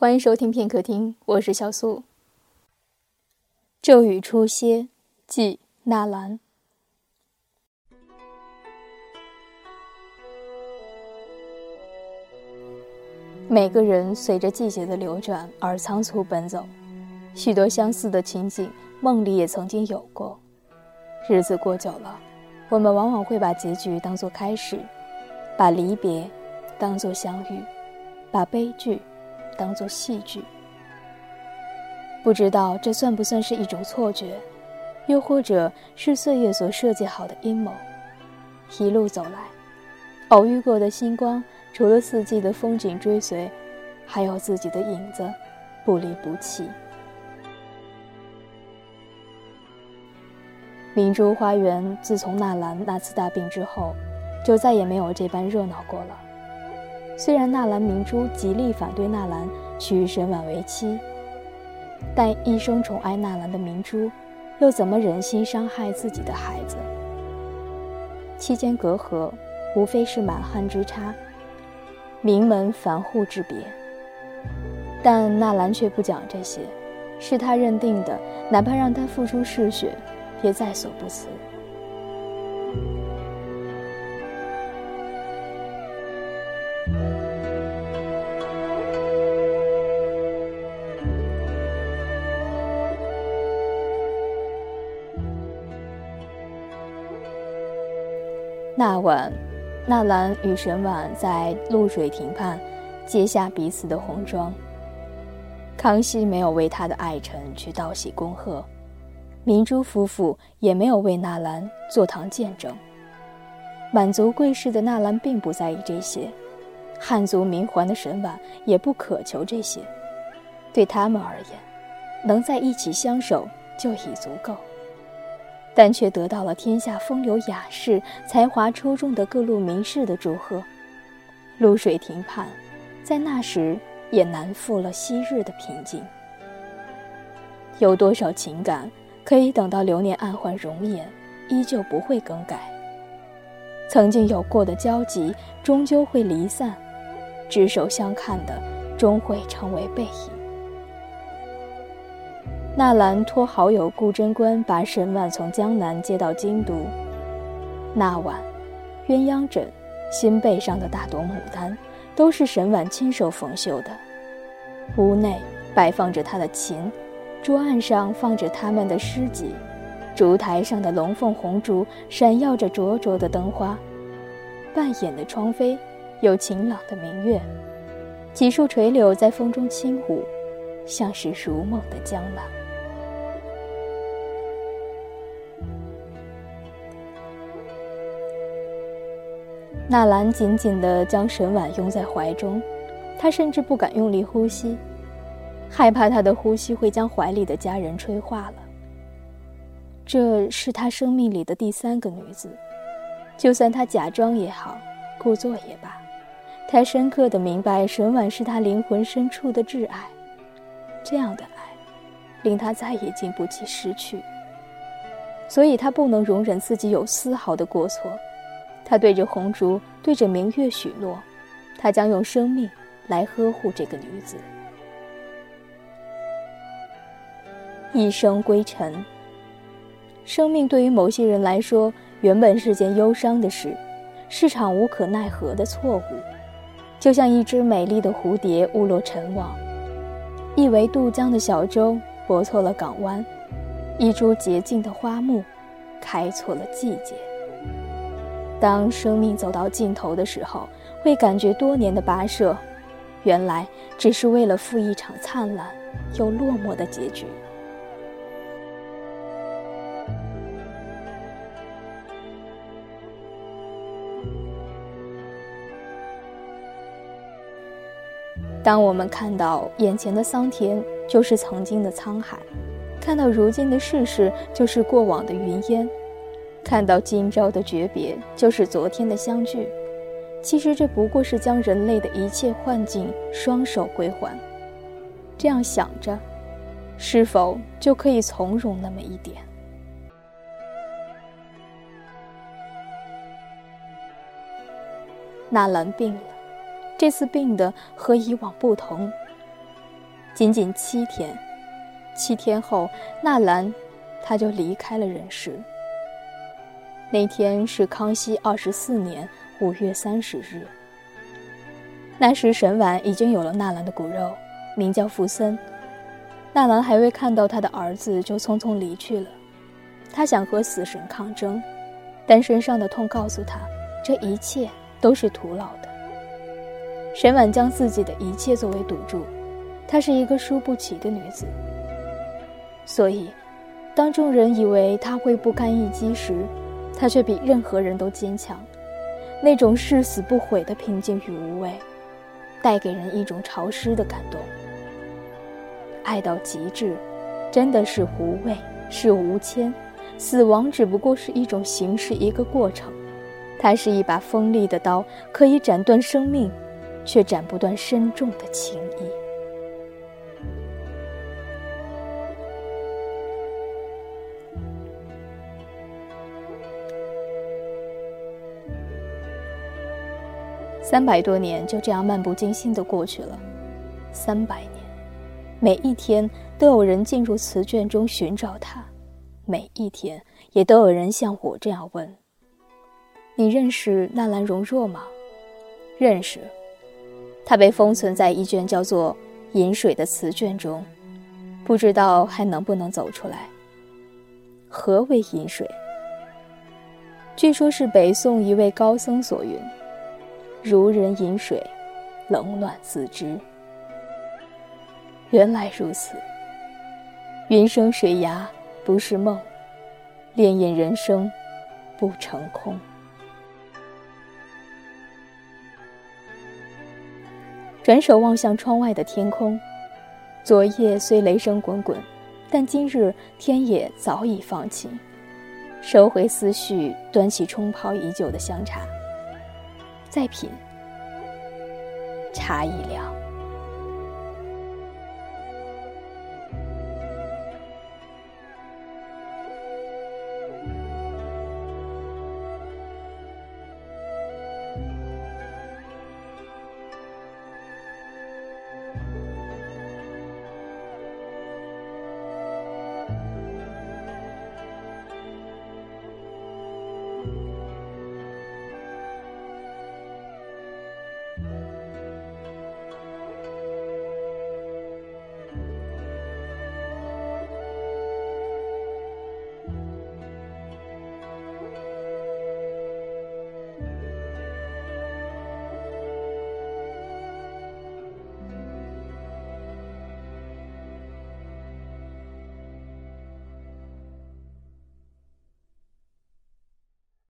欢迎收听片刻听，我是小苏。骤雨初歇，即纳兰。每个人随着季节的流转而仓促奔走，许多相似的情景，梦里也曾经有过。日子过久了，我们往往会把结局当作开始，把离别当作相遇，把悲剧。当做戏剧，不知道这算不算是一种错觉，又或者是岁月所设计好的阴谋？一路走来，偶遇过的星光，除了四季的风景追随，还有自己的影子，不离不弃。明珠花园自从纳兰那次大病之后，就再也没有这般热闹过了。虽然纳兰明珠极力反对纳兰娶沈婉为妻，但一生宠爱纳兰的明珠，又怎么忍心伤害自己的孩子？期间隔阂，无非是满汉之差，名门繁户之别。但纳兰却不讲这些，是他认定的，哪怕让他付出嗜血，也在所不辞。那晚，纳兰与沈婉在露水亭畔揭下彼此的红妆。康熙没有为他的爱臣去道喜恭贺，明珠夫妇也没有为纳兰坐堂见证。满族贵氏的纳兰并不在意这些，汉族名环的沈婉也不渴求这些。对他们而言，能在一起相守就已足够。但却得到了天下风流雅士、才华出众的各路名士的祝贺。露水亭畔，在那时也难复了昔日的平静。有多少情感可以等到流年暗换容颜，依旧不会更改？曾经有过的交集，终究会离散；执手相看的，终会成为背影。纳兰托好友顾贞观把沈婉从江南接到京都。那晚，鸳鸯枕、新背上的大朵牡丹，都是沈婉亲手缝绣的。屋内摆放着他的琴，桌案上放着他们的诗集，烛台上的龙凤红烛闪耀着灼灼的灯花，半掩的窗扉有晴朗的明月，几树垂柳在风中轻舞，像是如梦的江南。纳兰紧紧地将沈婉拥在怀中，他甚至不敢用力呼吸，害怕他的呼吸会将怀里的家人吹化了。这是他生命里的第三个女子，就算他假装也好，故作也罢，他深刻地明白沈婉是他灵魂深处的挚爱，这样的爱，令他再也经不起失去，所以他不能容忍自己有丝毫的过错。他对着红烛，对着明月许诺，他将用生命来呵护这个女子。一生归尘。生命对于某些人来说，原本是件忧伤的事，是场无可奈何的错误，就像一只美丽的蝴蝶误落尘网，一围渡江的小舟泊错了港湾，一株洁净的花木开错了季节。当生命走到尽头的时候，会感觉多年的跋涉，原来只是为了赴一场灿烂又落寞的结局。当我们看到眼前的桑田就是曾经的沧海，看到如今的世事就是过往的云烟。看到今朝的诀别，就是昨天的相聚。其实这不过是将人类的一切幻境双手归还。这样想着，是否就可以从容那么一点？纳兰病了，这次病的和以往不同。仅仅七天，七天后，纳兰他就离开了人世。那天是康熙二十四年五月三十日。那时沈婉已经有了纳兰的骨肉，名叫傅森。纳兰还未看到他的儿子，就匆匆离去了。他想和死神抗争，但身上的痛告诉他，这一切都是徒劳的。沈婉将自己的一切作为赌注，她是一个输不起的女子。所以，当众人以为她会不堪一击时，他却比任何人都坚强。那种誓死不悔的平静与无畏，带给人一种潮湿的感动。爱到极致，真的是无畏，是无牵。死亡只不过是一种形式，一个过程。它是一把锋利的刀，可以斩断生命。却斩不断深重的情谊。三百多年就这样漫不经心的过去了，三百年，每一天都有人进入词卷中寻找他，每一天也都有人像我这样问：“你认识纳兰容若吗？”认识。它被封存在一卷叫做《饮水》的词卷中，不知道还能不能走出来。何为饮水？据说是北宋一位高僧所云：“如人饮水，冷暖自知。”原来如此。云生水崖不是梦，潋滟人生不成空。转手望向窗外的天空，昨夜虽雷声滚滚，但今日天也早已放晴。收回思绪，端起冲泡已久的香茶，再品，茶已凉。